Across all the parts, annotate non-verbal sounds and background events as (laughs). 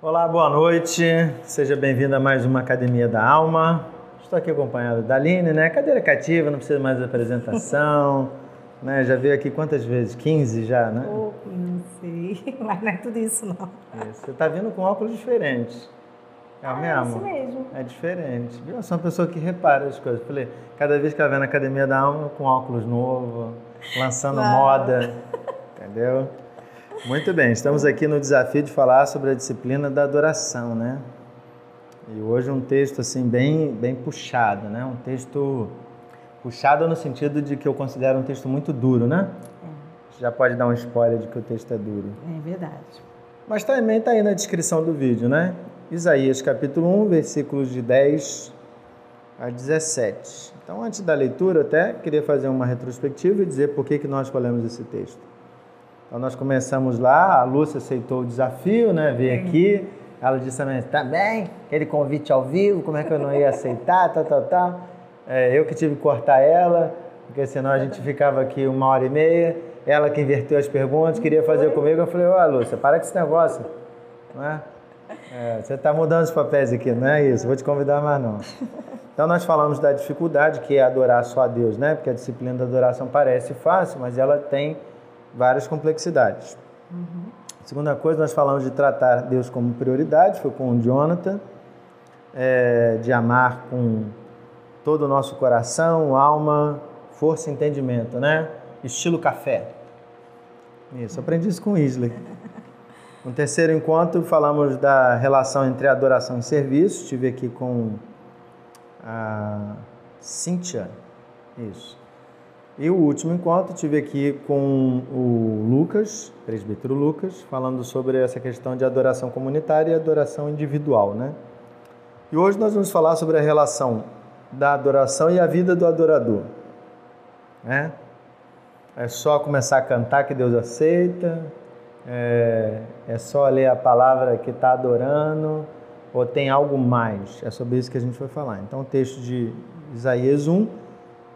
Olá, boa noite. Seja bem-vindo a mais uma Academia da Alma. Estou aqui acompanhado da Aline, né? Cadeira cativa, não precisa mais de apresentação. (laughs) né? Já veio aqui quantas vezes? 15 já, né? Oh, não sei, mas não é tudo isso não. Isso. Você está vindo com óculos diferentes. É o Ah, mesmo? isso mesmo. É diferente. Eu sou uma pessoa que repara as coisas. Falei, cada vez que ela vem na Academia da Alma com óculos novo, lançando Não. moda. (laughs) Entendeu? Muito bem, estamos aqui no desafio de falar sobre a disciplina da adoração, né? E hoje um texto assim bem, bem puxado, né? Um texto puxado no sentido de que eu considero um texto muito duro, né? Você Já pode dar um spoiler de que o texto é duro. É verdade. Mas também está aí na descrição do vídeo, né? Isaías capítulo 1, versículos de 10 a 17. Então, antes da leitura, até queria fazer uma retrospectiva e dizer por que, que nós escolhemos esse texto. Então, nós começamos lá, a Lúcia aceitou o desafio, né? Veio aqui, ela disse também, tá bem, aquele convite ao vivo, como é que eu não ia aceitar, tal, tal, tal. É, eu que tive que cortar ela, porque senão a gente ficava aqui uma hora e meia. Ela que inverteu as perguntas, queria fazer comigo. Eu falei, ó, Lúcia, para com esse negócio. Não é? É, você está mudando os papéis aqui, não é isso? Vou te convidar mais não. Então nós falamos da dificuldade que é adorar só a Deus, né? Porque a disciplina da adoração parece fácil, mas ela tem várias complexidades. Segunda coisa, nós falamos de tratar Deus como prioridade, foi com o Jonathan, é, de amar com todo o nosso coração, alma, força e entendimento, né? Estilo café. Isso, aprendi isso com Isley. (laughs) No terceiro encontro, falamos da relação entre adoração e serviço. Estive aqui com a Cíntia. Isso. E o último encontro, estive aqui com o Lucas, presbítero Lucas, falando sobre essa questão de adoração comunitária e adoração individual, né? E hoje nós vamos falar sobre a relação da adoração e a vida do adorador, né? É só começar a cantar que Deus aceita, é, é só ler a palavra que está adorando, ou tem algo mais? É sobre isso que a gente vai falar. Então, o texto de Isaías 1,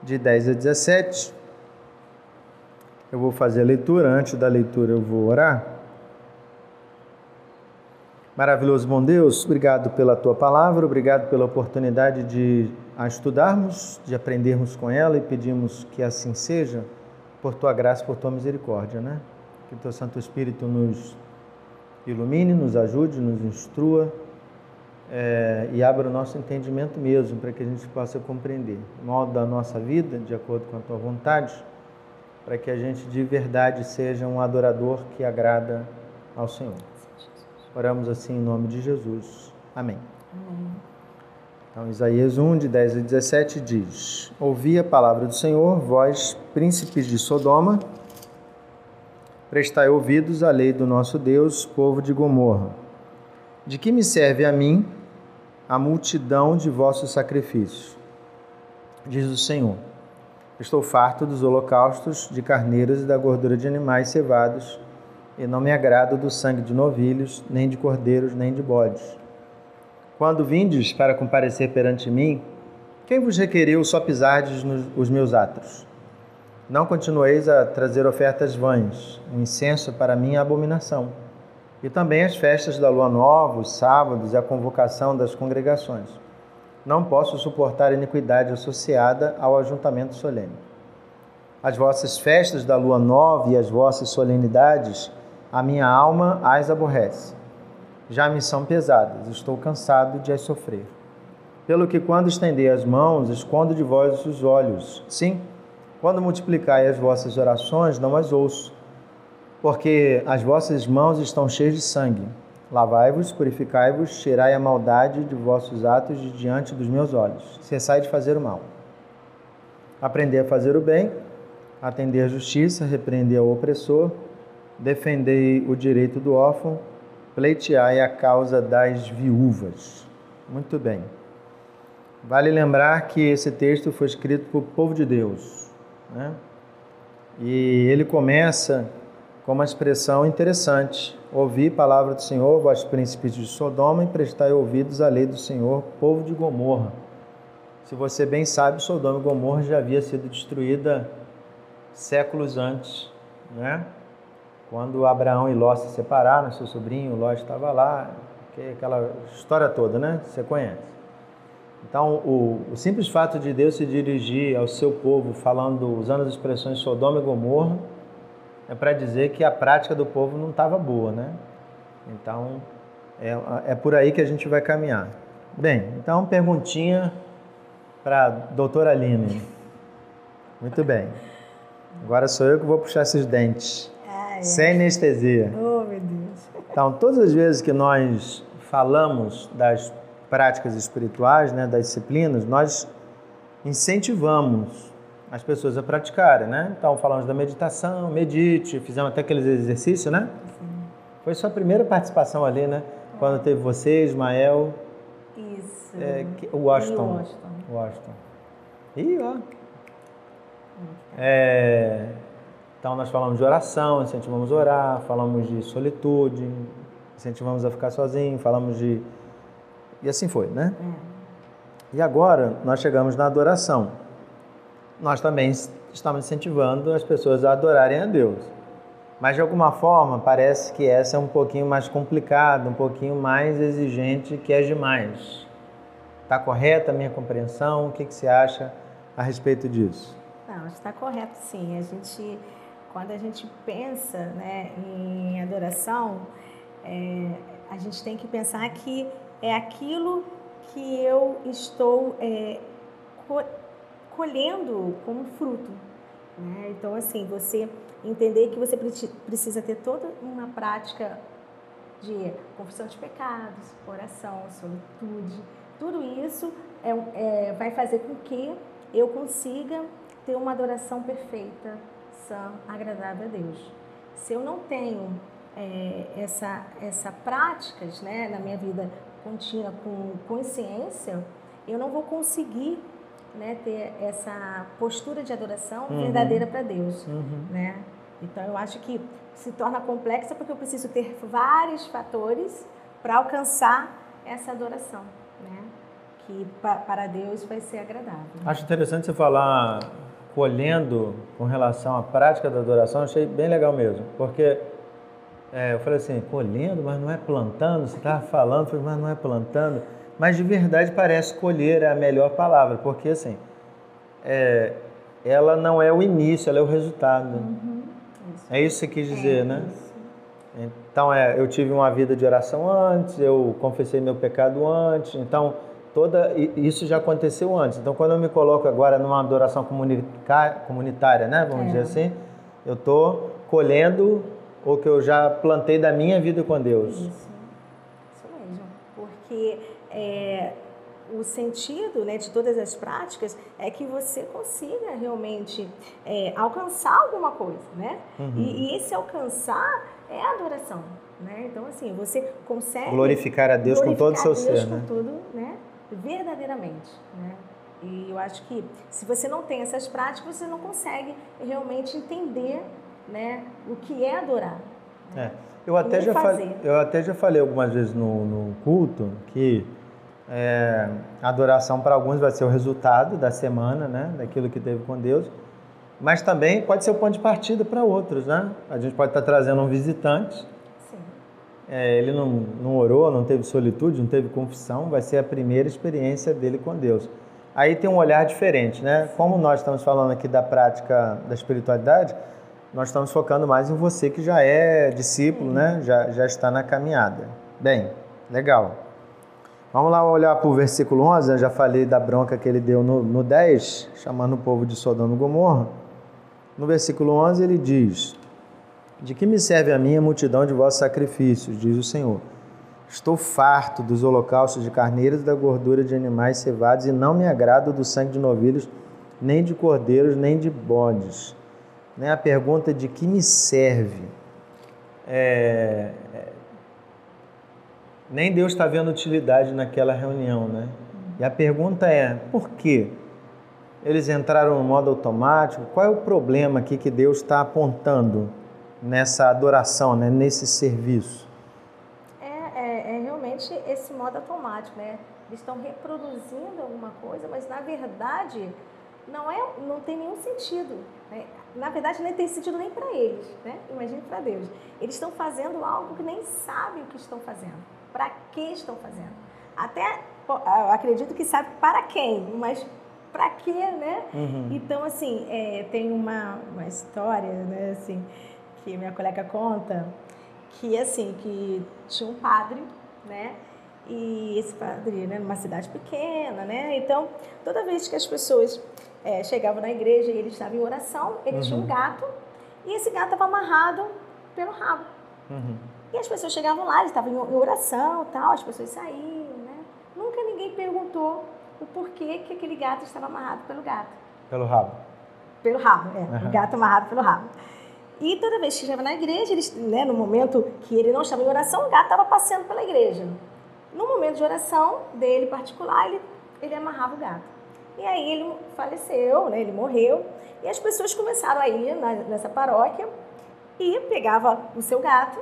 de 10 a 17. Eu vou fazer a leitura. Antes da leitura, eu vou orar. Maravilhoso bom Deus, obrigado pela tua palavra, obrigado pela oportunidade de a estudarmos, de aprendermos com ela e pedimos que assim seja, por tua graça, por tua misericórdia, né? Que o teu Santo Espírito nos ilumine, nos ajude, nos instrua é, e abra o nosso entendimento mesmo, para que a gente possa compreender o modo da nossa vida, de acordo com a tua vontade, para que a gente de verdade seja um adorador que agrada ao Senhor. Oramos assim em nome de Jesus. Amém. Então, Isaías 1, de 10 a 17 diz: Ouvi a palavra do Senhor, vós, príncipes de Sodoma, prestai ouvidos à lei do nosso Deus, povo de Gomorra. De que me serve a mim a multidão de vossos sacrifícios? Diz o Senhor: Estou farto dos holocaustos de carneiros e da gordura de animais cevados, e não me agrado do sangue de novilhos, nem de cordeiros, nem de bodes. Quando vindes para comparecer perante mim, quem vos requeriu só pisardes nos os meus atos? Não continueis a trazer ofertas vãs, o incenso para mim é abominação. E também as festas da lua nova, os sábados e a convocação das congregações. Não posso suportar a iniquidade associada ao ajuntamento solene. As vossas festas da lua nova e as vossas solenidades, a minha alma as aborrece. Já me são pesadas, estou cansado de as sofrer. Pelo que, quando estender as mãos, escondo de vós os olhos. Sim, quando multiplicai as vossas orações, não as ouço. Porque as vossas mãos estão cheias de sangue. Lavai-vos, purificai-vos, tirai a maldade de vossos atos de diante dos meus olhos. Cessai de fazer o mal. Aprendei a fazer o bem, atender a justiça, repreender ao opressor, defendei o direito do órfão, pleiteai a causa das viúvas. Muito bem. Vale lembrar que esse texto foi escrito para o povo de Deus, né? E ele começa com uma expressão interessante: Ouvi a palavra do Senhor, vós príncipes de Sodoma, e prestai ouvidos à lei do Senhor, povo de Gomorra. Se você bem sabe, Sodoma e Gomorra já havia sido destruída séculos antes, né? Quando Abraão e Ló se separaram, seu sobrinho Ló estava lá, que aquela história toda, né? Você conhece. Então, o, o, simples fato de Deus se dirigir ao seu povo falando, usando as expressões Sodoma e Gomorra, é para dizer que a prática do povo não estava boa, né? Então, é, é por aí que a gente vai caminhar. Bem, então, perguntinha para a doutora Aline. Muito bem. Agora sou eu que vou puxar esses dentes. Ai, sem anestesia. Oh, meu Deus. Então, todas as vezes que nós falamos das práticas espirituais, né, das disciplinas, nós incentivamos as pessoas a praticarem, né? Então, falamos da meditação, medite, fizemos até aqueles exercícios, né? Sim. Foi sua primeira participação ali, né? Quando teve você, Ismael. Isso. É, o Washington. E Washington. Washington. Ih, ó. É, então, nós falamos de oração, incentivamos a orar, falamos de solitude, incentivamos a ficar sozinho, falamos de e assim foi, né? É. E agora nós chegamos na adoração. Nós também estamos incentivando as pessoas a adorarem a Deus. Mas de alguma forma parece que essa é um pouquinho mais complicada, um pouquinho mais exigente que as demais. Está correta a minha compreensão? O que, que você acha a respeito disso? Não, está correto sim. A gente, quando a gente pensa né, em adoração, é, a gente tem que pensar que é aquilo que eu estou é, colhendo como fruto. Né? Então, assim, você entender que você precisa ter toda uma prática de confissão de pecados, oração, solitude, tudo isso é, é, vai fazer com que eu consiga ter uma adoração perfeita, sã, agradável a Deus. Se eu não tenho é, essa, essa práticas né, na minha vida contínua, com consciência, eu não vou conseguir né, ter essa postura de adoração uhum. verdadeira para Deus. Uhum. Né? Então, eu acho que se torna complexa porque eu preciso ter vários fatores para alcançar essa adoração, né? que para Deus vai ser agradável. Acho interessante você falar colhendo com relação à prática da adoração, achei bem legal mesmo, porque é, eu falei assim, colhendo, mas não é plantando. Você estava falando, falei, mas não é plantando. Mas de verdade parece colher é a melhor palavra, porque assim, é, ela não é o início, ela é o resultado. Uhum. Isso. É isso que você quis dizer, é né? Isso. Então, é, eu tive uma vida de oração antes, eu confessei meu pecado antes, então toda isso já aconteceu antes. Então, quando eu me coloco agora numa adoração comunitária, né, vamos é. dizer assim, eu estou colhendo ou que eu já plantei da minha vida com Deus. Isso, isso mesmo. Porque é, o sentido né, de todas as práticas é que você consiga realmente é, alcançar alguma coisa, né? Uhum. E, e, esse alcançar é a adoração, né? Então, assim, você consegue... Glorificar a Deus glorificar com todo o seu Deus ser, com né? tudo, né? Verdadeiramente, né? E eu acho que se você não tem essas práticas, você não consegue realmente entender né, o que é adorar. Né? É. Eu, até já falei, eu até já falei algumas vezes no, no culto que é, a adoração para alguns vai ser o resultado da semana, né, daquilo que teve com Deus, mas também pode ser o ponto de partida para outros. Né? A gente pode estar trazendo um visitante, é, ele não, não orou, não teve solitude, não teve confissão, vai ser a primeira experiência dele com Deus. Aí tem um olhar diferente, né? Como nós estamos falando aqui da prática da espiritualidade, nós estamos focando mais em você que já é discípulo, né? Já, já está na caminhada. Bem, legal. Vamos lá olhar para o versículo 11. Eu já falei da bronca que ele deu no, no 10, chamando o povo de Sodoma e Gomorra. No versículo 11 ele diz: De que me serve a minha multidão de vossos sacrifícios, diz o Senhor. Estou farto dos holocaustos de carneiros da gordura de animais cevados, e não me agrado do sangue de novilhos, nem de cordeiros, nem de bodes né, a pergunta de que me serve. É, é, nem Deus está vendo utilidade naquela reunião, né? E a pergunta é, por quê? Eles entraram no modo automático? Qual é o problema aqui que Deus está apontando nessa adoração, né, nesse serviço? É, é, é realmente esse modo automático, né? Eles estão reproduzindo alguma coisa, mas na verdade não, é, não tem nenhum sentido. Né? Na verdade, nem tem sentido nem para eles, né? Imagine para Deus. Eles estão fazendo algo que nem sabem o que estão fazendo. Para que estão fazendo? Até acredito que sabe para quem, mas para quê, né? Uhum. Então, assim, é, tem uma, uma história, né, assim, que minha colega conta, que, assim, que tinha um padre, né? E esse padre, né, numa cidade pequena, né? Então, toda vez que as pessoas é, chegavam na igreja e ele estava em oração, ele uhum. tinha um gato, e esse gato estava amarrado pelo rabo. Uhum. E as pessoas chegavam lá, ele estava em oração tal, as pessoas saíam, né? Nunca ninguém perguntou o porquê que aquele gato estava amarrado pelo gato. Pelo rabo. Pelo rabo, é. Uhum. O gato amarrado pelo rabo. E toda vez que chegava na igreja, eles, né, no momento que ele não estava em oração, o gato estava passeando pela igreja. No momento de oração dele particular, ele, ele amarrava o gato. E aí ele faleceu, né, ele morreu. E as pessoas começaram a ir na, nessa paróquia e pegava o seu gato,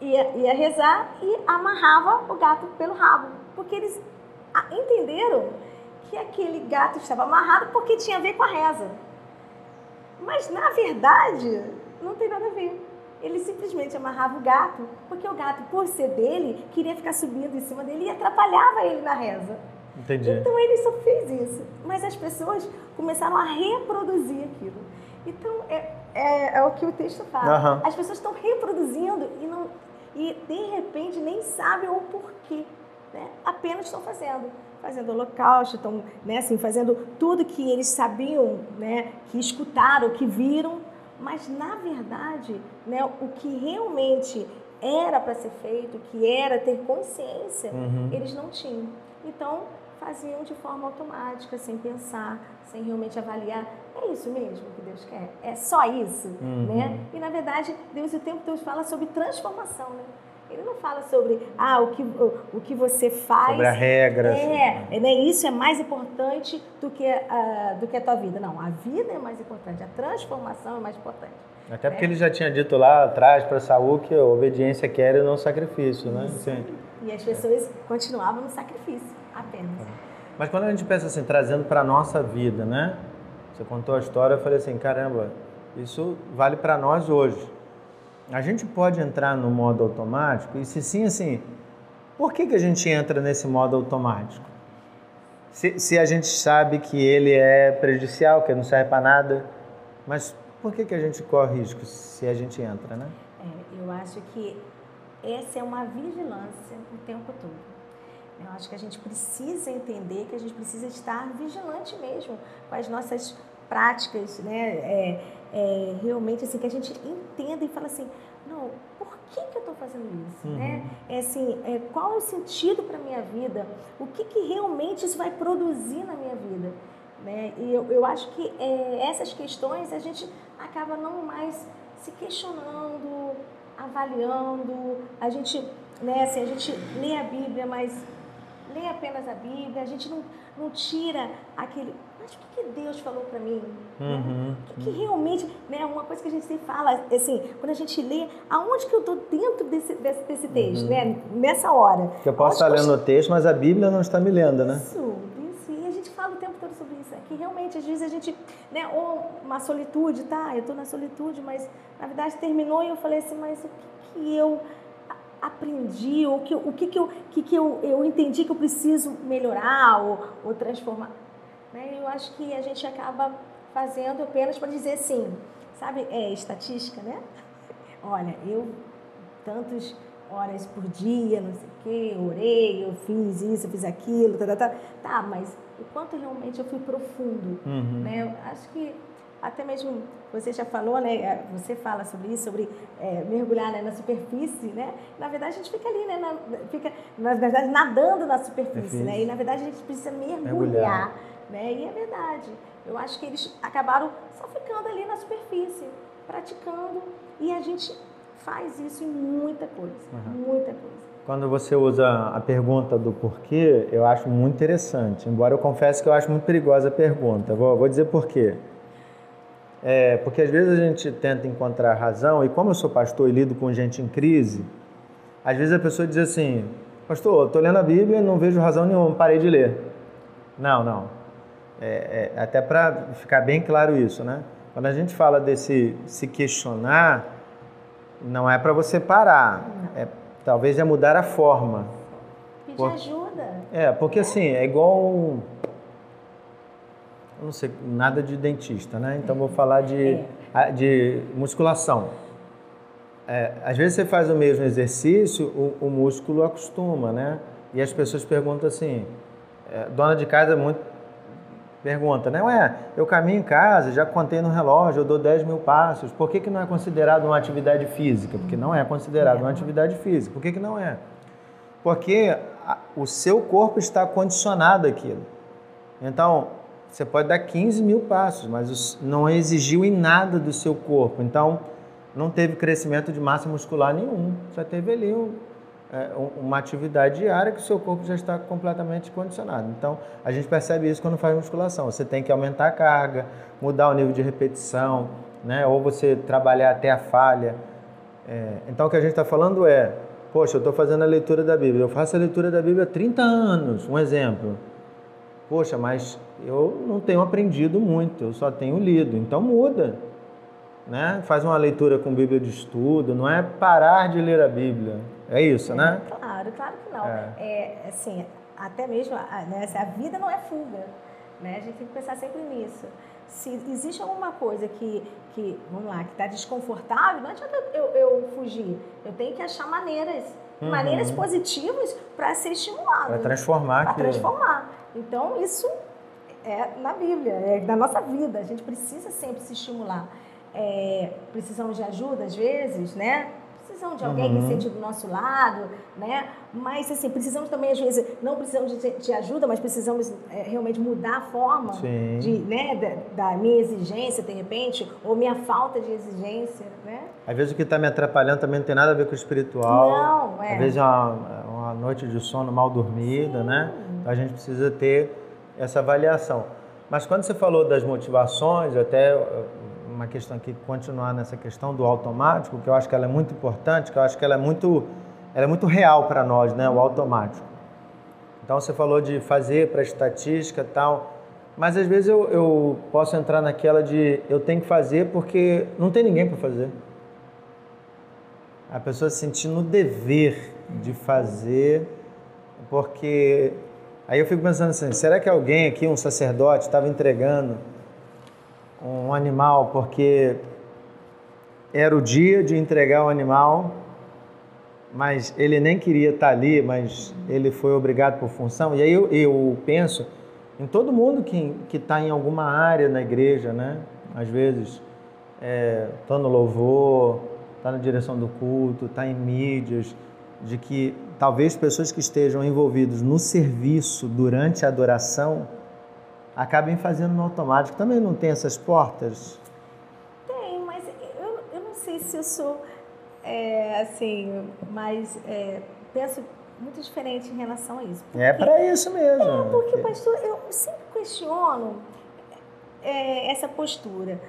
ia, ia rezar e amarrava o gato pelo rabo. Porque eles entenderam que aquele gato estava amarrado porque tinha a ver com a reza. Mas, na verdade, não tem nada a ver. Ele simplesmente amarrava o gato, porque o gato, por ser dele, queria ficar subindo em cima dele e atrapalhava ele na reza. Entendi. Então ele só fez isso. Mas as pessoas começaram a reproduzir aquilo. Então é, é, é o que o texto fala. Uhum. As pessoas estão reproduzindo e, não, e de repente nem sabem o porquê né, apenas estão fazendo. Fazendo holocausto, estão né, assim, fazendo tudo que eles sabiam, né, que escutaram, que viram, mas na verdade, né, o que realmente era para ser feito, que era ter consciência, uhum. eles não tinham. Então, faziam de forma automática, sem pensar, sem realmente avaliar. É isso mesmo que Deus quer? É só isso? Uhum. Né? E, na verdade, Deus o tempo todo fala sobre transformação, né? Ele não fala sobre ah, o, que, o, o que você faz. Sobre a regra. É, é né, isso é mais importante do que, uh, do que a tua vida. Não, a vida é mais importante, a transformação é mais importante. Até porque ele já tinha dito lá atrás para Saul que a obediência quer e não sacrifício, né? Sim. E as pessoas continuavam no sacrifício, apenas. Mas quando a gente pensa assim, trazendo para a nossa vida, né? Você contou a história, eu falei assim, caramba, isso vale para nós hoje. A gente pode entrar no modo automático? E se sim, assim, por que, que a gente entra nesse modo automático? Se, se a gente sabe que ele é prejudicial, que não serve para nada, mas por que, que a gente corre risco se a gente entra, né? É, eu acho que essa é uma vigilância o tempo todo. Eu acho que a gente precisa entender que a gente precisa estar vigilante mesmo com as nossas práticas, né? É, é, realmente assim que a gente entenda e fala assim, não, por que, que eu estou fazendo isso, uhum. né? É assim, é, qual é o sentido para minha vida? O que, que realmente isso vai produzir na minha vida? Né? E eu, eu acho que é, essas questões a gente acaba não mais se questionando, avaliando, a gente, né, assim, a gente lê a Bíblia, mas lê apenas a Bíblia, a gente não, não tira aquele. Mas o que, que Deus falou para mim? Uhum. O que, que, realmente. Né, uma coisa que a gente sempre fala, assim, quando a gente lê, aonde que eu estou dentro desse, desse, desse texto, uhum. né? Nessa hora. Que eu posso estar lendo o texto, mas a Bíblia não está me lendo, né? Isso, isso. E a gente fala o tempo todo sobre isso. É que realmente, às vezes, a gente. Né, ou uma solitude, tá? Eu estou na solitude, mas na verdade terminou e eu falei assim, mas o que, que eu aprendi, ou que, o que, que, eu, que, que eu, eu entendi que eu preciso melhorar ou, ou transformar. Né? Eu acho que a gente acaba fazendo apenas para dizer assim, sabe, é estatística, né? Olha, eu tantas horas por dia, não sei o quê, orei, eu fiz isso, eu fiz aquilo, tá, tá, tá. Tá, mas o quanto realmente eu fui profundo, uhum. né? Eu acho que até mesmo você já falou, né? É, você fala sobre isso, sobre é, mergulhar né, na superfície, né? Na verdade a gente fica ali, né? Na, fica, na verdade, nadando na superfície, né? E na verdade a gente precisa mergulhar, mergulhar, né? E é verdade. Eu acho que eles acabaram só ficando ali na superfície, praticando, e a gente faz isso em muita coisa, uhum. muita coisa. Quando você usa a pergunta do porquê, eu acho muito interessante. Embora eu confesse que eu acho muito perigosa a pergunta. Vou, vou dizer porquê. É, porque às vezes a gente tenta encontrar razão, e como eu sou pastor e lido com gente em crise, às vezes a pessoa diz assim: Pastor, estou lendo a Bíblia e não vejo razão nenhuma, parei de ler. Não, não. é, é, até para ficar bem claro isso, né? Quando a gente fala desse se questionar, não é para você parar, é, talvez é mudar a forma. Pedir Por, ajuda. É, porque assim, é igual. Eu não sei nada de dentista, né? Então vou falar de, é. de musculação. É, às vezes você faz o mesmo exercício, o, o, músculo acostuma, né? E as pessoas perguntam assim, é, dona de casa muito pergunta, né? Ué, eu caminho em casa, já contei no relógio, eu dou 10 mil passos, por que, que não é considerado uma atividade física? Porque não é considerado uma atividade física. Por que, que não é? Porque a, o seu corpo está condicionado àquilo. Então, você pode dar 15 mil passos, mas não exigiu em nada do seu corpo. Então, não teve crescimento de massa muscular nenhum. Só teve ali um, é, uma atividade diária que o seu corpo já está completamente condicionado. Então, a gente percebe isso quando faz musculação. Você tem que aumentar a carga, mudar o nível de repetição, né? ou você trabalhar até a falha. É, então, o que a gente está falando é, poxa, eu estou fazendo a leitura da Bíblia. Eu faço a leitura da Bíblia há 30 anos, um exemplo. Poxa, mas eu não tenho aprendido muito, eu só tenho lido. Então, muda né? Faz uma leitura com Bíblia de estudo, não é parar de ler a Bíblia. É isso, é, né? Claro, claro que não. É, é assim, até mesmo né, a vida não é fuga, né? A gente tem que pensar sempre nisso. Se existe alguma coisa que, que vamos lá, que está desconfortável, não adianta eu, eu fugir. Eu tenho que achar maneiras, uhum. maneiras positivas para ser estimulado. Para transformar. Para transformar. Então, isso é na Bíblia, é na nossa vida. A gente precisa sempre se estimular é, precisamos de ajuda às vezes, né? Precisamos de alguém uhum. que sente do nosso lado, né? Mas, assim, precisamos também, às vezes, não precisamos de, de ajuda, mas precisamos é, realmente mudar a forma de, né, da, da, minha exigência, de repente, ou minha falta de exigência, né? Às vezes o que está me atrapalhando também não tem nada a ver com o espiritual. Não, é. Às vezes é uma, uma noite de sono mal dormida? Sim. né? Então a gente precisa ter essa avaliação. Mas quando você falou das motivações, até uma questão aqui, continuar nessa questão do automático, que eu acho que ela é muito importante, que eu acho que ela é muito, ela é muito real para nós, né, o automático. Então você falou de fazer para estatística tal, mas às vezes eu, eu posso entrar naquela de eu tenho que fazer porque não tem ninguém para fazer. A pessoa se sentindo o dever de fazer, porque aí eu fico pensando assim, será que alguém aqui, um sacerdote, estava entregando um animal porque era o dia de entregar o animal, mas ele nem queria estar ali, mas ele foi obrigado por função. E aí eu, eu penso em todo mundo que está em alguma área na igreja, né? Às vezes está é, tá no louvor, está na direção do culto, está em mídias, de que talvez pessoas que estejam envolvidos no serviço durante a adoração acabem fazendo no automático. Também não tem essas portas? Tem, mas eu, eu não sei se eu sou, é, assim, mas é, penso muito diferente em relação a isso. É porque, é para isso mesmo. É, porque, pastor, eu sempre questiono é, essa postura.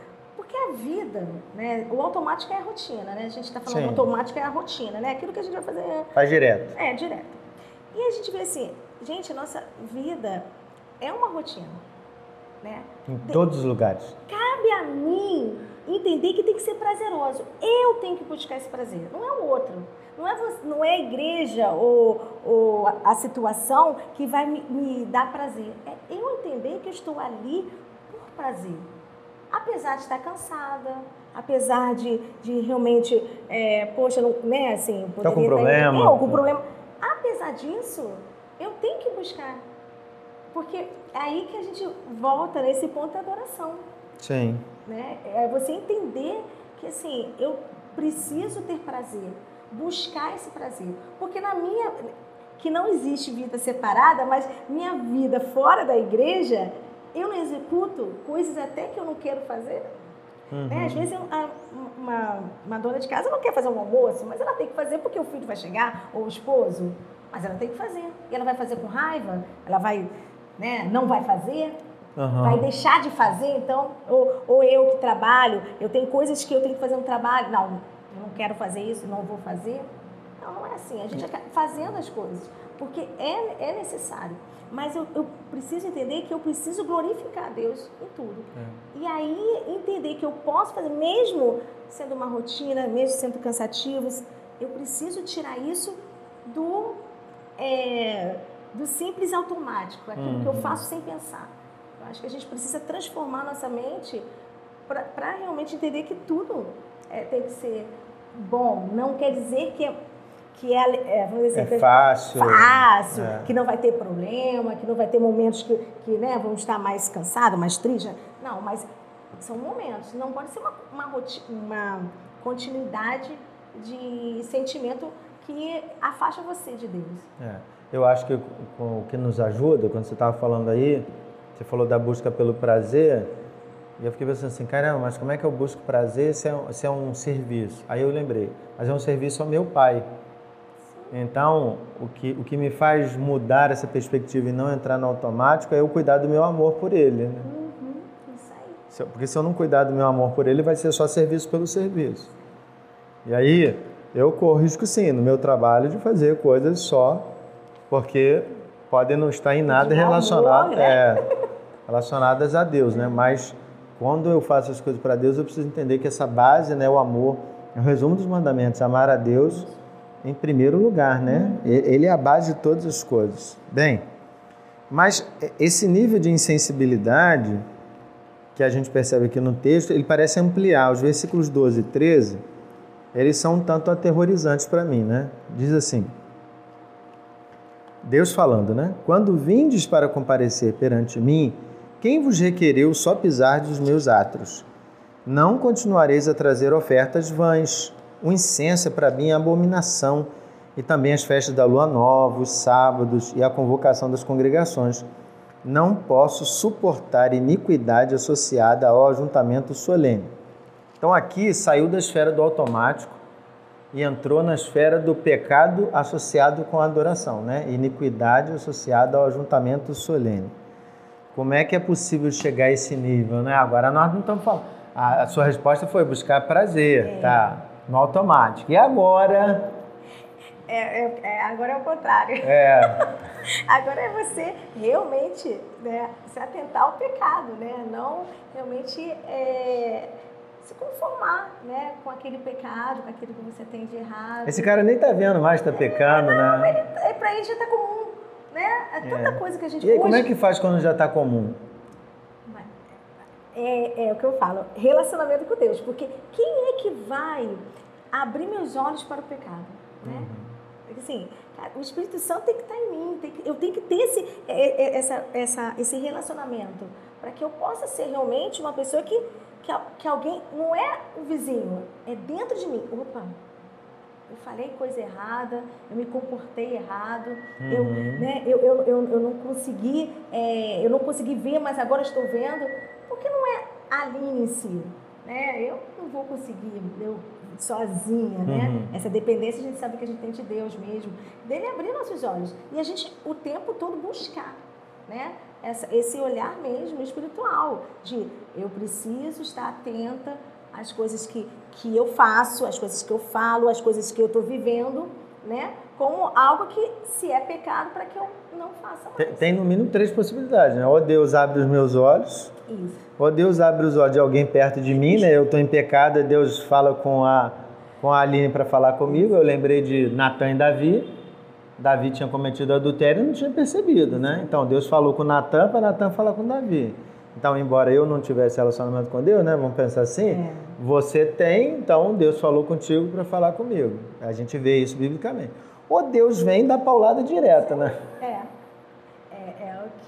Porque a vida, né? O automático é a rotina, né? A gente está falando Sim. automático é a rotina, né? Aquilo que a gente vai fazer. Faz direto. É, direto. E a gente vê assim, gente, a nossa vida é uma rotina. Né? Em todos os lugares. Cabe a mim entender que tem que ser prazeroso. Eu tenho que buscar esse prazer, não é o outro. Não é, você, não é a igreja ou, ou a situação que vai me, me dar prazer. É eu entender que eu estou ali por prazer. Apesar de estar cansada, apesar de, de realmente, é, poxa, não, né, assim, poderia tá com problema. Estar, é, com problema. Apesar disso, eu tenho que buscar porque é aí que a gente volta nesse ponto da adoração. Sim. Né? É você entender que assim, eu preciso ter prazer, buscar esse prazer. Porque na minha. que não existe vida separada, mas minha vida fora da igreja, eu não executo coisas até que eu não quero fazer. Uhum. Né? Às vezes a, uma, uma dona de casa não quer fazer um almoço, mas ela tem que fazer porque o filho vai chegar, ou o esposo. Mas ela tem que fazer. E ela vai fazer com raiva, ela vai né, não vai fazer, uhum. vai deixar de fazer, então, ou, ou eu que trabalho, eu tenho coisas que eu tenho que fazer um trabalho, não, eu não quero fazer isso, não vou fazer. Não, não é assim. A gente acaba fazendo as coisas, porque é, é necessário. Mas eu, eu preciso entender que eu preciso glorificar a Deus em tudo. É. E aí entender que eu posso fazer, mesmo sendo uma rotina, mesmo sendo cansativos, eu preciso tirar isso do, é, do simples automático, aquilo uhum. que eu uhum. faço sem pensar. Eu acho que a gente precisa transformar nossa mente para realmente entender que tudo é, tem que ser bom. Não quer dizer que é, que é, é, vamos dizer, é fácil, fácil é. que não vai ter problema, que não vai ter momentos que, que né, vamos estar mais cansados, mais tristes. Não, mas são momentos. Não pode ser uma, uma, uma continuidade de sentimento que afasta você de Deus. É. Eu acho que o que nos ajuda, quando você estava falando aí, você falou da busca pelo prazer, e eu fiquei pensando assim, caramba, mas como é que eu busco prazer se é, se é um serviço? Aí eu lembrei, mas é um serviço ao meu pai. Então, o que, o que me faz mudar essa perspectiva e não entrar no automático é eu cuidar do meu amor por ele. Né? Uhum, isso aí. Porque se eu não cuidar do meu amor por ele, vai ser só serviço pelo serviço. E aí, eu corro risco sim, no meu trabalho, de fazer coisas só porque podem não estar em nada relacionado, né? é, relacionadas a Deus, né? Mas quando eu faço as coisas para Deus, eu preciso entender que essa base, né, o amor, é o resumo dos mandamentos, amar a Deus em primeiro lugar, né? Ele é a base de todas as coisas. Bem, mas esse nível de insensibilidade que a gente percebe aqui no texto, ele parece ampliar. Os versículos 12 e 13, eles são um tanto aterrorizantes para mim, né? Diz assim: Deus falando, né? Quando vindes para comparecer perante mim, quem vos requereu só pisar dos meus atros? Não continuareis a trazer ofertas vãs. O incenso é para mim abominação, e também as festas da lua nova, os sábados e a convocação das congregações. Não posso suportar iniquidade associada ao ajuntamento solene. Então aqui saiu da esfera do automático e entrou na esfera do pecado associado com a adoração, né? Iniquidade associada ao ajuntamento solene. Como é que é possível chegar a esse nível, né? Agora nós não estamos falando. A, sua resposta foi buscar prazer, é. tá? No automático. E agora? É, é, é agora é o contrário. É. (laughs) agora é você realmente né, se atentar ao pecado, né? Não realmente é, se conformar né, com aquele pecado, com aquilo que você tem de errado. Esse cara nem tá vendo mais, tá pecando, não, né? Ele, é, pra ele já tá comum né? É tanta é. coisa que a gente... E aí, como é que faz quando já está comum? É, é o que eu falo, relacionamento com Deus. Porque quem é que vai abrir meus olhos para o pecado? Né? Uhum. Porque assim, o Espírito Santo tem que estar em mim, que, eu tenho que ter esse, é, é, essa, essa, esse relacionamento para que eu possa ser realmente uma pessoa que, que, que alguém, não é o vizinho, é dentro de mim. Opa, eu falei coisa errada, eu me comportei errado, uhum. eu, né, eu, eu, eu, eu, não consegui, é, eu não consegui ver, mas agora estou vendo, porque não é ali em si, né? Eu não vou conseguir, eu sozinha, né? uhum. né? Essa dependência a gente sabe que a gente tem de Deus mesmo, dele abrir nossos olhos e a gente o tempo todo buscar, né? Essa, esse olhar mesmo espiritual de eu preciso estar atenta às coisas que que eu faço, as coisas que eu falo, as coisas que eu estou vivendo, né? Como algo que se é pecado para que eu não faça mais. Tem, tem, no mínimo três possibilidades, né? Ou Deus abre os meus olhos, Isso. ou Deus abre os olhos de alguém perto de mim, né? Eu estou em pecado, Deus fala com a com a Aline para falar comigo. Eu lembrei de Natan e Davi. Davi tinha cometido adultério e não tinha percebido, né? Então Deus falou com Natan para Natan falar com Davi. Então, embora eu não tivesse relacionamento com Deus, né? Vamos pensar assim. É. Você tem, então Deus falou contigo para falar comigo. A gente vê isso biblicamente. Ou Deus vem da paulada direta, né?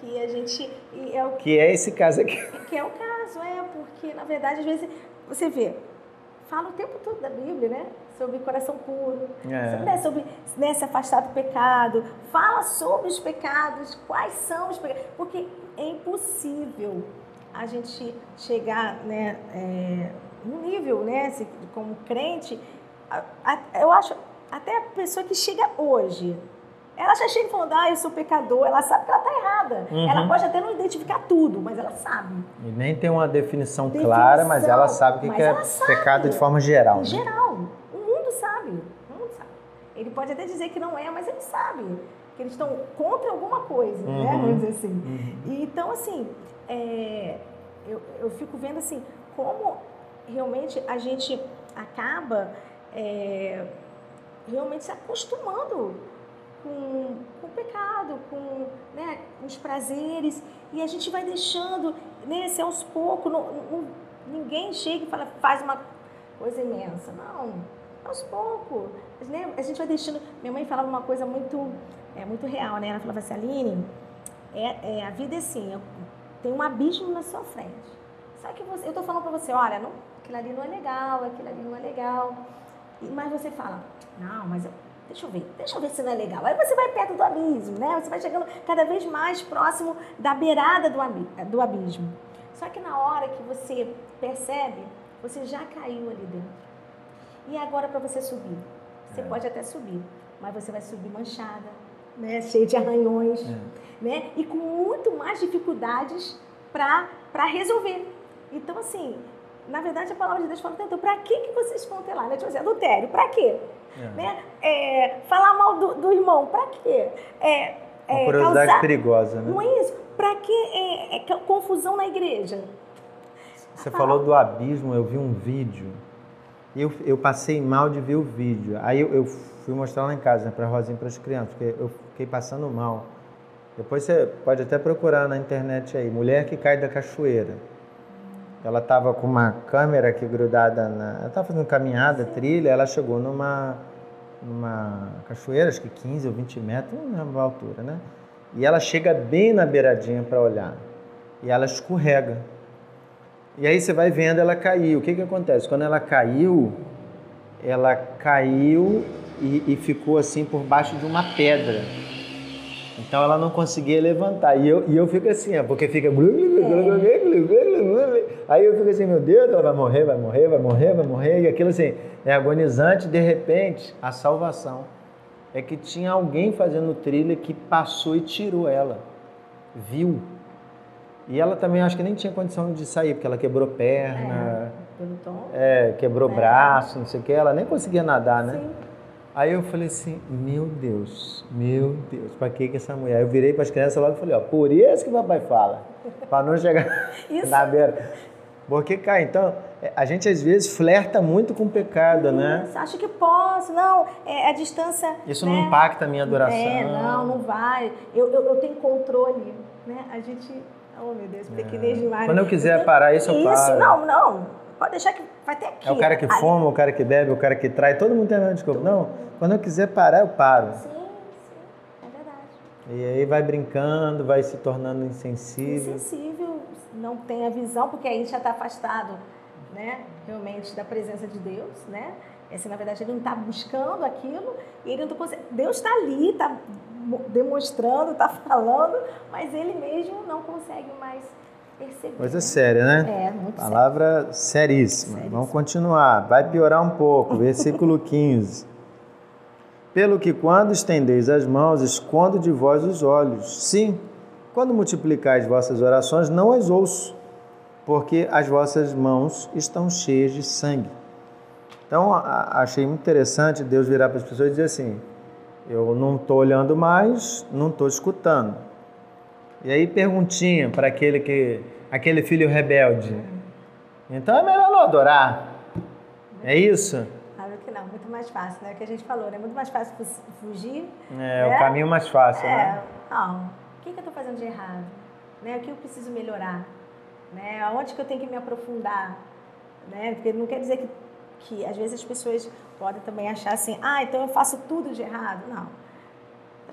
Que a gente. É o que, que é esse caso aqui. Que é o caso, é, porque na verdade, às vezes, você vê, fala o tempo todo da Bíblia, né? Sobre coração puro, é. sobre, né? sobre né, se afastar do pecado. Fala sobre os pecados, quais são os pecados. Porque é impossível a gente chegar né, é, no nível, né, se, como crente, a, a, eu acho, até a pessoa que chega hoje, ela já chega falando, ah, eu sou pecador, ela sabe que ela está errada. Uhum. Ela pode até não identificar tudo, mas ela sabe. E nem tem uma definição, definição clara, mas ela sabe o que, que é sabe. pecado de forma geral. Né? geral. O mundo sabe. O mundo sabe. Ele pode até dizer que não é, mas ele sabe que eles estão contra alguma coisa, né? Uhum. Vamos dizer assim. Uhum. E, então, assim, é, eu, eu fico vendo assim, como realmente a gente acaba é, realmente se acostumando com, com o pecado, com, né, com os prazeres, e a gente vai deixando, assim, aos poucos, não, não, ninguém chega e fala, faz uma coisa imensa. Não, aos poucos. Né, a gente vai deixando. Minha mãe falava uma coisa muito, é, muito real, né? Ela falava assim, Aline, é, é, a vida é assim, tem um abismo na sua frente. Só que você, eu estou falando para você, olha, não, aquilo ali não é legal, aquilo ali não é legal. Mas você fala, não, mas deixa eu ver, deixa eu ver se não é legal. Aí você vai perto do abismo, né? Você vai chegando cada vez mais próximo da beirada do, do abismo. Só que na hora que você percebe, você já caiu ali dentro. E agora para você subir? Você é. pode até subir, mas você vai subir manchada, né? cheio de arranhões, é. né? e com muito mais dificuldades para resolver. Então, assim, na verdade, a palavra de Deus fala, então, para que, que vocês vão ter lá? Né? Tipo assim, adultério, para quê? É. Né? É, falar mal do, do irmão, para quê? É, Uma é, curiosidade causar... perigosa, né? Não é isso? Para que é, é confusão na igreja? Você falou do abismo, eu vi um vídeo. E eu, eu passei mal de ver o vídeo. Aí eu, eu fui mostrar lá em casa, né, para Rosinha e para as crianças, porque eu fiquei passando mal. Depois você pode até procurar na internet aí, mulher que cai da cachoeira. Ela estava com uma câmera aqui grudada na. Ela estava fazendo caminhada, trilha, ela chegou numa, numa cachoeira, acho que 15 ou 20 metros, não a altura, né? E ela chega bem na beiradinha para olhar. E ela escorrega. E aí você vai vendo ela cair. O que, que acontece? Quando ela caiu, ela caiu e, e ficou assim por baixo de uma pedra. Então ela não conseguia levantar. E eu, e eu fico assim, ó, porque fica. Aí eu fico assim, meu Deus, ela vai morrer, vai morrer, vai morrer, vai morrer. E aquilo assim, é agonizante. De repente, a salvação é que tinha alguém fazendo trilha que passou e tirou ela. Viu. E ela também acho que nem tinha condição de sair, porque ela quebrou perna. É, é quebrou é. braço, não sei o que. Ela nem conseguia nadar, né? Sim. Aí eu falei assim, meu Deus, meu Deus, para que que essa mulher? Eu virei para as crianças logo e falei, ó, por isso que o papai fala, para não chegar (laughs) na beira. Porque, cara, então, é, a gente às vezes flerta muito com o pecado, né? Isso, acho que posso, não, é a distância... Isso né? não impacta a minha adoração. É, não, não vai, eu, eu, eu tenho controle, né? A gente, oh meu Deus, pequenez é. demais. Quando eu quiser eu parar isso, eu paro. Isso, não, não, pode deixar que vai ter aqui. É o cara que fuma, o cara que bebe, o cara que trai, todo mundo tem a mesma desculpa. Não, quando eu quiser parar, eu paro. Sim, sim, é verdade. E aí vai brincando, vai se tornando insensível. Insensível, não tem a visão, porque aí já está afastado, né, realmente da presença de Deus, né? Esse, na verdade, ele não está buscando aquilo e ele não consegue. Deus está ali, está demonstrando, está falando, mas ele mesmo não consegue mais perceber. Coisa séria, né? É, muito Palavra seríssima. seríssima. Vamos continuar. Vai piorar um pouco. Versículo (laughs) 15. Pelo que quando estendeis as mãos, escondo de vós os olhos. Sim, quando multiplicais vossas orações, não as ouço, porque as vossas mãos estão cheias de sangue. Então, achei muito interessante Deus virar para as pessoas e dizer assim: Eu não estou olhando mais, não estou escutando. E aí, perguntinha para aquele que aquele filho rebelde. Então é melhor não adorar. É isso? não, muito mais fácil, né? O que a gente falou, né? Muito mais fácil fugir. É, né? o caminho mais fácil, é, né? Não, o que, que eu estou fazendo de errado? Né? O que eu preciso melhorar? Né? Aonde que eu tenho que me aprofundar? Né? Porque não quer dizer que, que às vezes as pessoas podem também achar assim, ah, então eu faço tudo de errado. Não.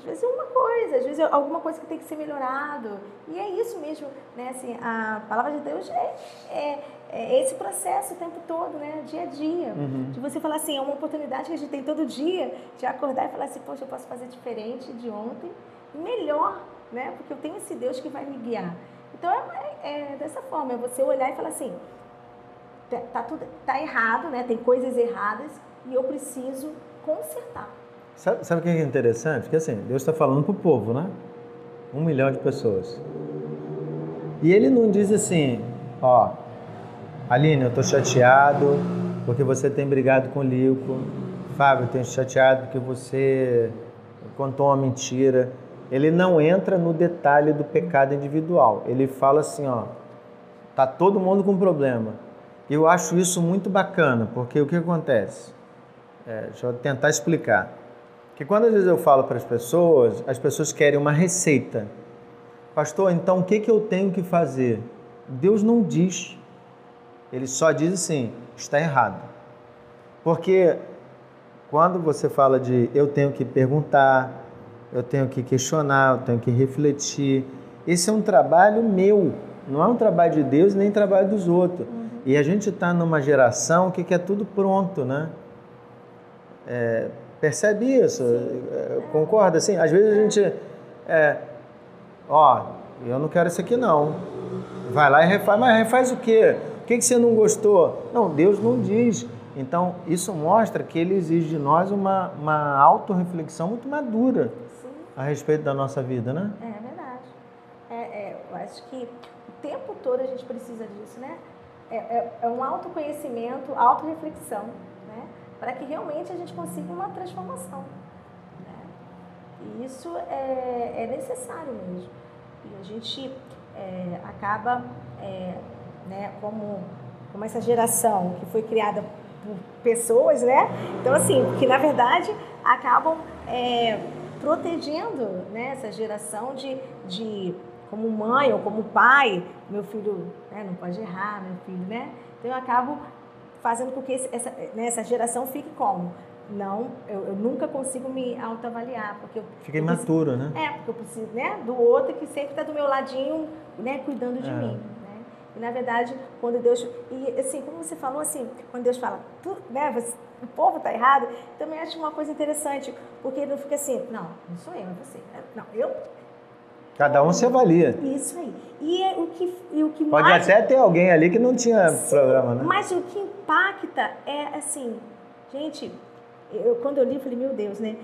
Às vezes é uma coisa, às vezes é alguma coisa que tem que ser melhorado. E é isso mesmo, né? Assim, a palavra de Deus é, é, é esse processo o tempo todo, né? Dia a dia. Uhum. De você falar assim, é uma oportunidade que a gente tem todo dia de acordar e falar assim, poxa, eu posso fazer diferente de ontem e melhor, né? Porque eu tenho esse Deus que vai me guiar. Então é, é dessa forma, é você olhar e falar assim, tá, tá tudo tá errado, né? Tem coisas erradas e eu preciso consertar. Sabe, sabe o que é interessante? Que assim, Deus está falando para o povo, né? Um milhão de pessoas. E ele não diz assim, ó, Aline, eu estou chateado porque você tem brigado com o Lico, Fábio, eu tenho chateado porque você contou uma mentira. Ele não entra no detalhe do pecado individual. Ele fala assim, ó, tá todo mundo com problema. Eu acho isso muito bacana, porque o que acontece? É, deixa eu tentar explicar. Que quando às vezes eu falo para as pessoas, as pessoas querem uma receita. Pastor, então o que, que eu tenho que fazer? Deus não diz. Ele só diz assim: está errado. Porque quando você fala de eu tenho que perguntar, eu tenho que questionar, eu tenho que refletir, esse é um trabalho meu, não é um trabalho de Deus nem trabalho dos outros. Uhum. E a gente está numa geração que quer tudo pronto, né? É, percebe isso? É, concorda? Assim, às vezes a gente. É, ó, eu não quero isso aqui não. Vai lá e refaz, mas refaz o quê? O que, que você não gostou? Não, Deus não diz. Então, isso mostra que ele exige de nós uma, uma autorreflexão muito madura Sim. a respeito da nossa vida, né? É verdade. É, é, eu acho que o tempo todo a gente precisa disso, né? É, é, é um autoconhecimento, autorreflexão, né? Para que realmente a gente consiga uma transformação. Né? E isso é, é necessário mesmo. E a gente é, acaba, é, né, como, como essa geração que foi criada por pessoas, né? Então, assim, que na verdade acabam é, protegendo né, essa geração de, de, como mãe ou como pai, meu filho né, não pode errar, meu filho, né? Então, eu acabo fazendo com que essa, né, essa geração fique como? Não, eu, eu nunca consigo me autoavaliar, porque eu... Fica imaturo, né? É, porque eu preciso, né, do outro que sempre está do meu ladinho, né, cuidando de é. mim. E na verdade, quando Deus. E assim, como você falou assim, quando Deus fala, tu, né, você, o povo está errado, também acho uma coisa interessante, porque ele não fica assim, não, não sou eu, é você. Não, eu. Cada um se avalia. Isso aí. E é o que, e o que Pode mais... até ter alguém ali que não tinha Sim, programa, né? Mas o que impacta é assim, gente, eu, quando eu li, eu falei, meu Deus, né?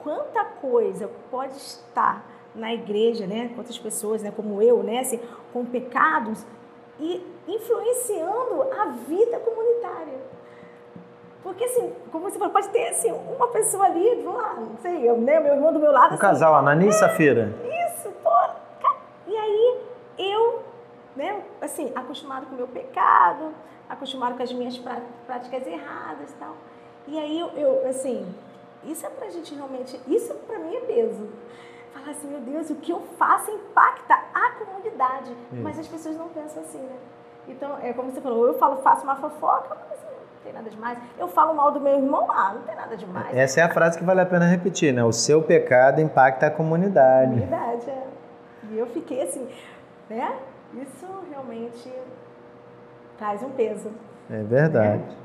Quanta coisa pode estar na igreja, né? Quantas pessoas, né? Como eu, né? Assim, com pecados e influenciando a vida comunitária. Porque, assim, como você falou, pode ter assim, uma pessoa ali, lá, não sei, eu, né, meu irmão do meu lado. Um assim, casal, Anani e é, Safira. Isso, pô. E aí, eu, né, assim, acostumado com o meu pecado, acostumado com as minhas práticas erradas e tal. E aí, eu, eu assim, isso é pra gente realmente, isso pra mim é peso falar assim, meu Deus, o que eu faço impacta a comunidade. Isso. Mas as pessoas não pensam assim, né? Então, é como você falou, eu falo, faço uma fofoca, mas assim, tem nada demais. Eu falo mal do meu irmão, ah, não tem nada demais. Essa é a frase que vale a pena repetir, né? O seu pecado impacta a comunidade. Verdade, é. E eu fiquei assim, né? Isso realmente traz um peso. É verdade. É.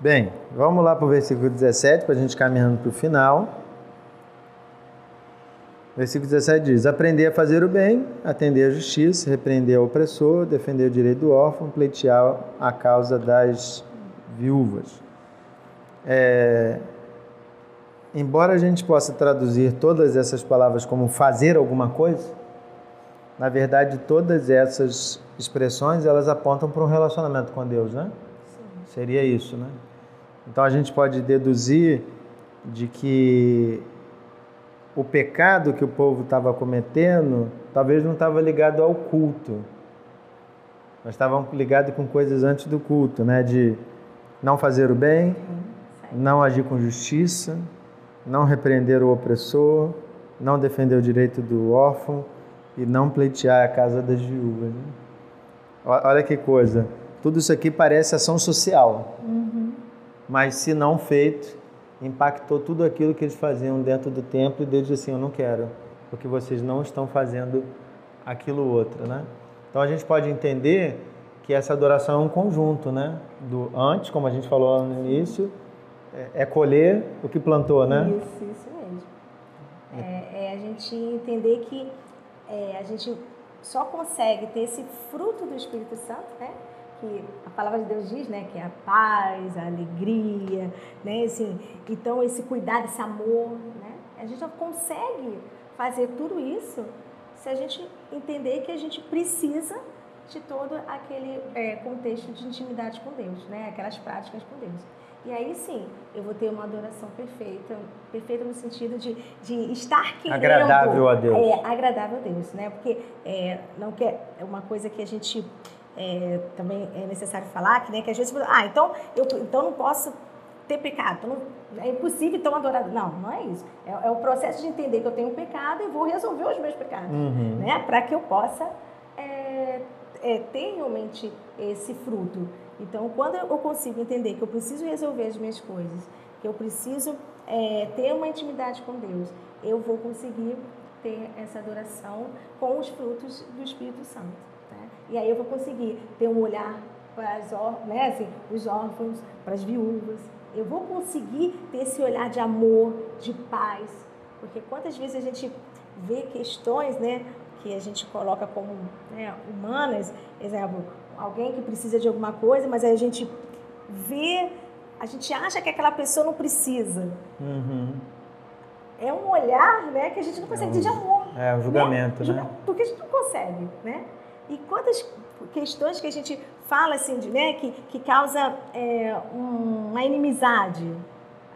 Bem, vamos lá para o versículo 17, para a gente caminhando para o final. Versículo 17 diz: Aprender a fazer o bem, atender a justiça, repreender o opressor, defender o direito do órfão, pleitear a causa das viúvas. É, embora a gente possa traduzir todas essas palavras como fazer alguma coisa, na verdade todas essas expressões elas apontam para um relacionamento com Deus, né? Sim. Seria isso, né? Então a gente pode deduzir de que o pecado que o povo estava cometendo talvez não estava ligado ao culto, mas estavam ligados com coisas antes do culto, né? De não fazer o bem, não agir com justiça, não repreender o opressor, não defender o direito do órfão e não pleitear a casa das viúvas. Né? Olha que coisa, tudo isso aqui parece ação social, uhum. mas se não feito, impactou tudo aquilo que eles faziam dentro do templo e Deus disse assim: Eu não quero, porque vocês não estão fazendo aquilo outro, né? Então a gente pode entender que essa adoração é um conjunto, né? Do antes, como a gente falou no início, é, é colher o que plantou, né? Isso, isso mesmo. É, é a gente entender que é, a gente só consegue ter esse fruto do Espírito Santo, né? que a palavra de Deus diz, né, que é a paz, a alegria, né, assim, então esse cuidado, esse amor, né, a gente só consegue fazer tudo isso se a gente entender que a gente precisa de todo aquele é, contexto de intimidade com Deus, né, aquelas práticas com Deus. E aí sim, eu vou ter uma adoração perfeita, perfeita no sentido de, de estar querendo... Agradável a Deus. É, agradável a Deus, né? Porque é, não quer, é uma coisa que a gente é, também é necessário falar, que, né, que às vezes, ah, então eu então não posso ter pecado, então não, é impossível então adorar. Não, não é isso. É, é, o processo de entender que eu tenho um pecado e vou resolver os meus pecados, Uhum. né? Para que eu possa é, é, ter realmente esse fruto. Então, quando eu consigo entender que eu preciso resolver as minhas coisas, que eu preciso é, ter uma intimidade com Deus, eu vou conseguir ter essa adoração com os frutos do Espírito Santo. Né? E aí eu vou conseguir ter um olhar para as, né? assim, os órfãos, para as viúvas. Eu vou conseguir ter esse olhar de amor, de paz. Porque quantas vezes a gente vê questões né, que a gente coloca como né, humanas, exemplo, alguém que precisa de alguma coisa, mas aí a gente vê, a gente acha que aquela pessoa não precisa. Uhum. É um olhar né, que a gente não consegue É um- de amor. É um julgamento, Julga- né? Porque a gente não consegue, né? E quantas questões que a gente fala assim, de, né, que, que causa é, um- uma inimizade?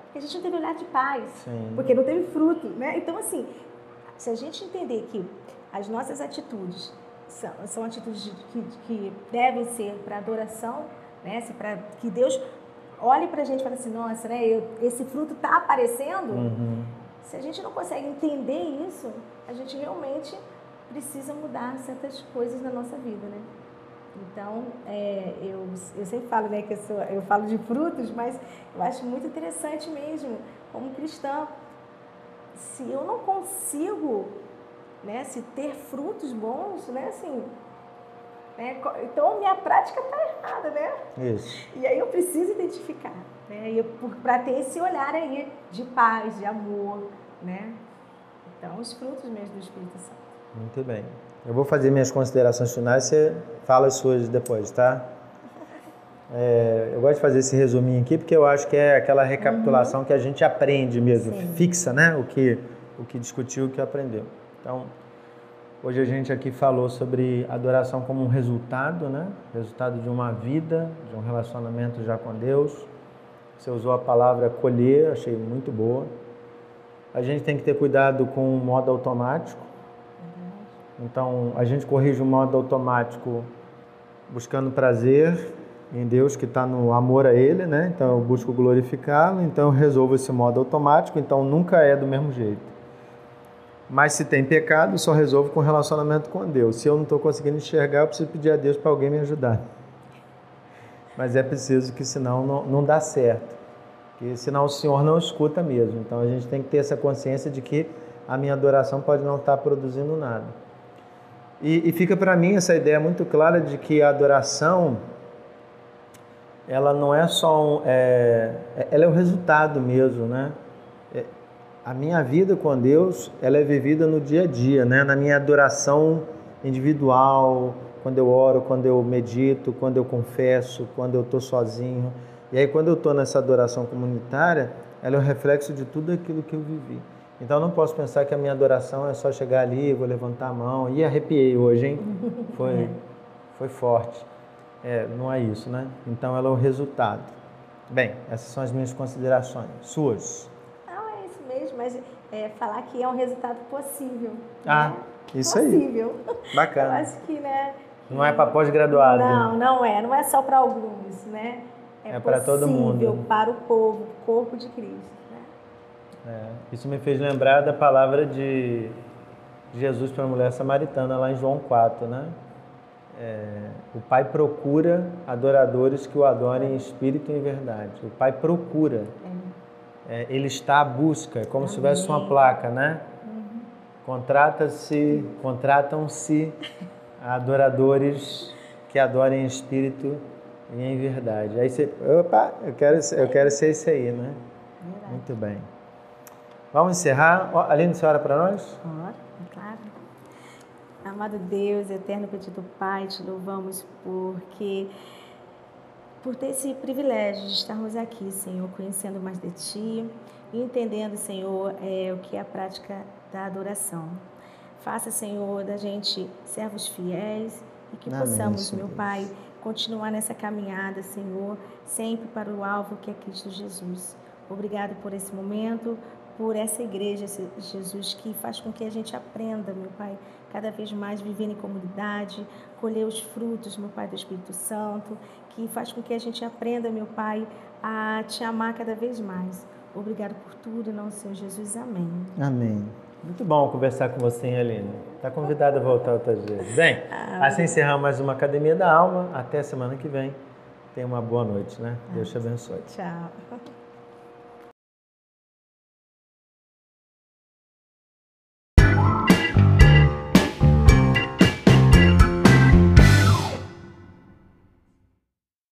Porque a gente não teve olhar de paz, Sim. porque não teve fruto, né? Então, assim, se a gente entender que as nossas atitudes são, são atitudes de- que, que devem ser para adoração, né? Para que Deus olhe para a gente e fale assim, nossa, né? eu- esse fruto está aparecendo. Uhum. Se a gente não consegue entender isso, a gente realmente precisa mudar certas coisas na nossa vida, né? Então, é, eu, eu sempre falo, né, que eu, sou, eu falo de frutos, mas eu acho muito interessante mesmo, como cristã, se eu não consigo, né, se ter frutos bons, né, assim, né, então minha prática está errada, né? Isso. E aí eu preciso identificar, né? Para ter esse olhar aí de paz, de amor, né? Então, os frutos mesmo do Espírito Santo. Muito bem. Eu vou fazer minhas considerações finais, você fala as suas depois, tá? (laughs) É, eu gosto de fazer esse resuminho aqui porque eu acho que é aquela recapitulação que a gente aprende mesmo, Sim. fixa, né? O que, o que discutiu, o que aprendeu. Então, hoje a gente aqui falou sobre adoração como um resultado, né? Resultado de uma vida, de um relacionamento já com Deus. Você usou a palavra colher, achei muito boa. A gente tem que ter cuidado com o modo automático. Então, a gente corrige o modo automático buscando prazer em Deus que está no amor a Ele, né? Então, eu busco glorificá-lo, então eu resolvo esse modo automático, então nunca é do mesmo jeito. Mas se tem pecado, só resolvo com relacionamento com Deus. Se eu não estou conseguindo enxergar, eu preciso pedir a Deus para alguém me ajudar. Mas é preciso que senão não, não dá certo. Porque senão o Senhor não escuta mesmo. Então a gente tem que ter essa consciência de que a minha adoração pode não estar produzindo nada. E, e fica para mim essa ideia muito clara de que a adoração ela não é só um, é, ela é o resultado mesmo, né? A minha vida com Deus ela é vivida no dia a dia, né? Na minha adoração individual, quando eu oro, quando eu medito, quando eu confesso, quando eu estou sozinho. E aí quando eu estou nessa adoração comunitária, ela é um reflexo de tudo aquilo que eu vivi. Então eu não posso pensar que a minha adoração é só chegar ali, vou levantar a mão. E arrepiei hoje, hein? (laughs) Foi, foi forte. É, não é isso, né? Então ela é o resultado. Bem, essas são as minhas considerações. Suas? Não, é isso mesmo, mas é, falar que é um resultado possível. Ah, né? isso aí. Possível. Eu Bacana. acho que, né? Não é para pós-graduado. Não, não é. Não é só para alguns, né? É pra todo possível mundo. para o povo, o corpo de Cristo. Né? É, isso me fez lembrar da palavra de Jesus para a mulher samaritana lá em João 4, né? É, o Pai procura adoradores que o adorem em espírito e em verdade. O Pai procura. É, ele está à busca, é como se tivesse uma placa, né? Contrata-se, contratam-se adoradores que adorem em espírito e em verdade. Aí você, opa, eu quero, ser- eu quero ser esse aí, né? Verdade. Muito bem. Vamos encerrar. Aline, você ora para nós? Ora, é claro. Amado Deus, eterno bendito Pai, te louvamos porque por ter esse privilégio de estarmos aqui, Senhor, conhecendo mais de Ti e entendendo, Senhor, é, o que é a prática da adoração. Faça, Senhor, da gente servos fiéis e que Amém, possamos, Senhor meu. Pai, continuar nessa caminhada, Senhor, sempre para o alvo que é Cristo Jesus. Obrigado por esse momento, por essa igreja, Jesus, que faz com que a gente aprenda, meu Pai, cada vez mais viver em comunidade, colher os frutos, meu Pai, do Espírito Santo, que faz com que a gente aprenda, meu Pai, a te amar cada vez mais. Obrigado por tudo, não Senhor Jesus. Amém. Amém. Muito bom conversar com você, hein, Aline? Está convidada a voltar outras vezes. Bem, ah, assim encerramos mais uma Academia da Alma. Até semana que vem. Tenha uma boa noite, né? Deus te abençoe. Tchau. (laughs)